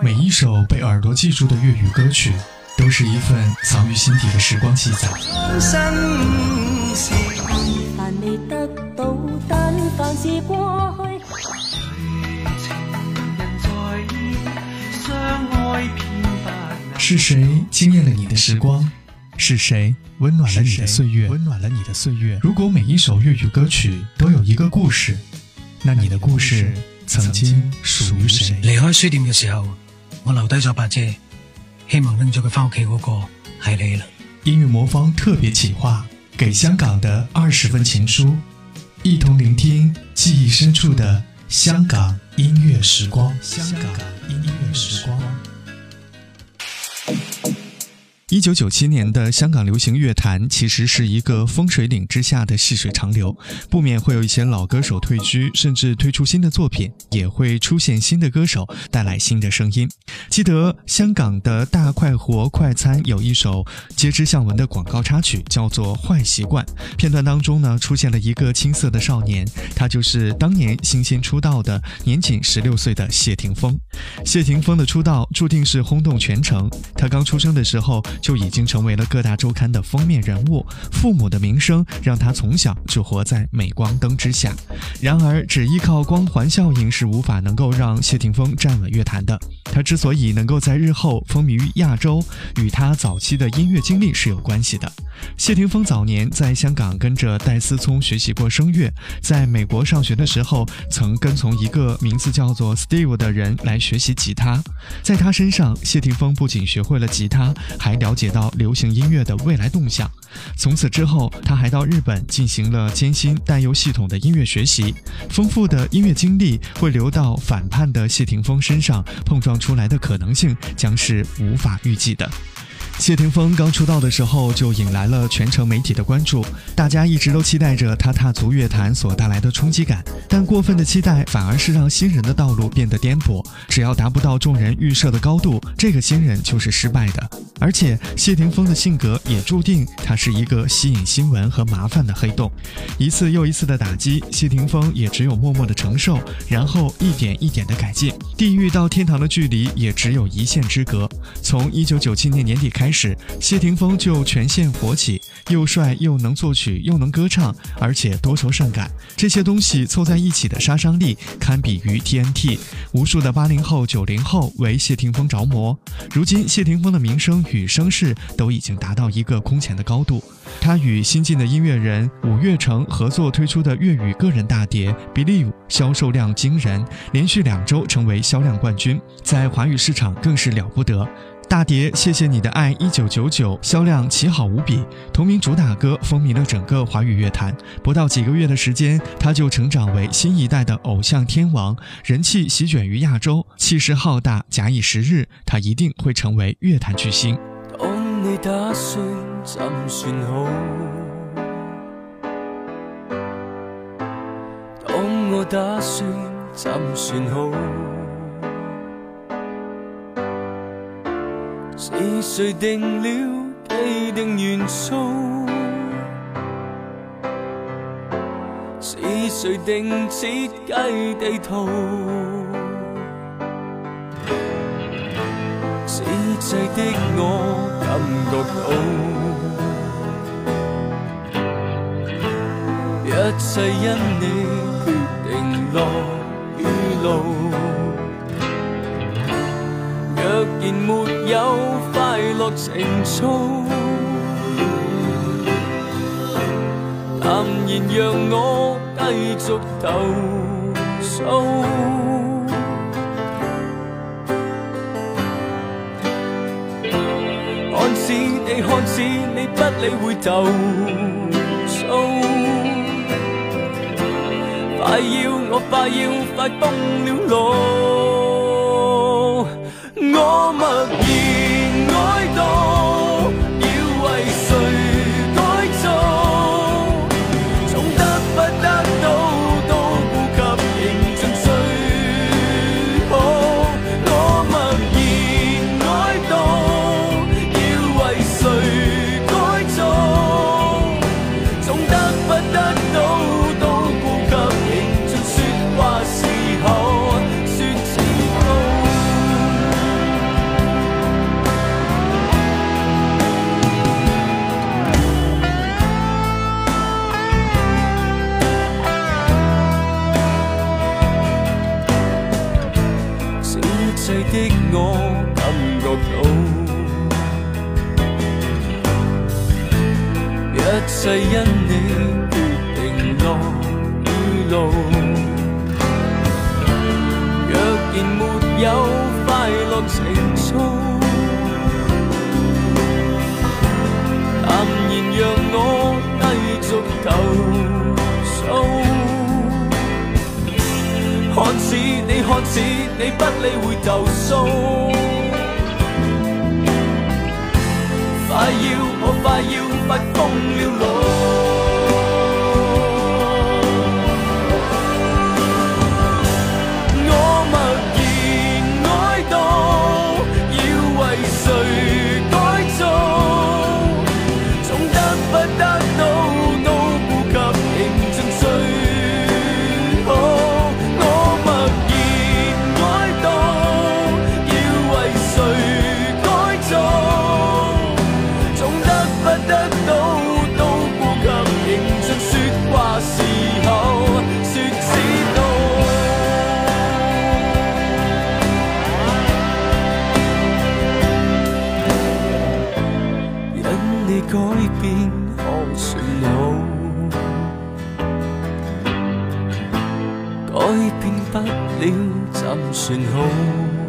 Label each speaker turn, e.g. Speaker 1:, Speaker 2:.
Speaker 1: 每一首被耳朵记住的粤语歌曲，都是一份藏于心底的时光记载。是谁惊艳了你的时光？是谁温暖了你的岁月？温暖了你的岁月。如果每一首粤语歌曲都有一个故事，那你的故事曾经属于谁？
Speaker 2: 离开书店嘅时候，我留低咗把遮，希望拎咗佢翻屋企嗰个系你啦。
Speaker 1: 音乐魔方特别企划，给香港的二十份情书，一同聆听记忆深处的香港音乐时光。香港音乐时光。一九九七年的香港流行乐坛其实是一个风水岭之下的细水长流，不免会有一些老歌手退居，甚至推出新的作品，也会出现新的歌手带来新的声音。记得香港的大快活快餐有一首皆知向闻的广告插曲，叫做《坏习惯》。片段当中呢，出现了一个青涩的少年，他就是当年新鲜出道的年仅十六岁的谢霆锋。谢霆锋的出道注定是轰动全城。他刚出生的时候。就已经成为了各大周刊的封面人物，父母的名声让他从小就活在镁光灯之下。然而，只依靠光环效应是无法能够让谢霆锋站稳乐坛的。他之所以能够在日后风靡于亚洲，与他早期的音乐经历是有关系的。谢霆锋早年在香港跟着戴思聪学习过声乐，在美国上学的时候，曾跟从一个名字叫做 Steve 的人来学习吉他。在他身上，谢霆锋不仅学会了吉他，还了解到流行音乐的未来动向。从此之后，他还到日本进行了艰辛但又系统的音乐学习。丰富的音乐经历会流到反叛的谢霆锋身上，碰撞出来的可能性将是无法预计的。谢霆锋刚出道的时候就引来了全城媒体的关注，大家一直都期待着他踏足乐坛所带来的冲击感，但过分的期待反而是让新人的道路变得颠簸。只要达不到众人预设的高度，这个新人就是失败的。而且谢霆锋的性格也注定他是一个吸引新闻和麻烦的黑洞。一次又一次的打击，谢霆锋也只有默默的承受，然后一点一点的改进。地狱到天堂的距离也只有一线之隔。从一九九七年年底开。开始，谢霆锋就全线火起，又帅又能作曲又能歌唱，而且多愁善感，这些东西凑在一起的杀伤力堪比于 TNT。无数的八零后、九零后为谢霆锋着魔。如今，谢霆锋的名声与声势都已经达到一个空前的高度。他与新晋的音乐人五月成合作推出的粤语个人大碟《Believe》销售量惊人，连续两周成为销量冠军，在华语市场更是了不得。大碟《谢谢你的爱》一九九九销量奇好无比，同名主打歌风靡了整个华语乐坛。不到几个月的时间，他就成长为新一代的偶像天王，人气席卷于亚洲，气势浩大。假以时日，他一定会成为乐坛巨星。
Speaker 3: 当你打算怎算好？当我打算怎算好？是谁定了既定元素？是谁定设计地图？此际的我感觉到，一切因你决定落雨路。然没有快乐情操，淡然让我继续投诉。看似你，看似你不理会投诉，快要我快要快崩了路。么一切因你決定落雨路。若然沒有快樂情操，淡然讓我繼續投訴。看似你，看似你不理會投訴，快要我快要快疯了老。你改變可算好，改变不了怎算好？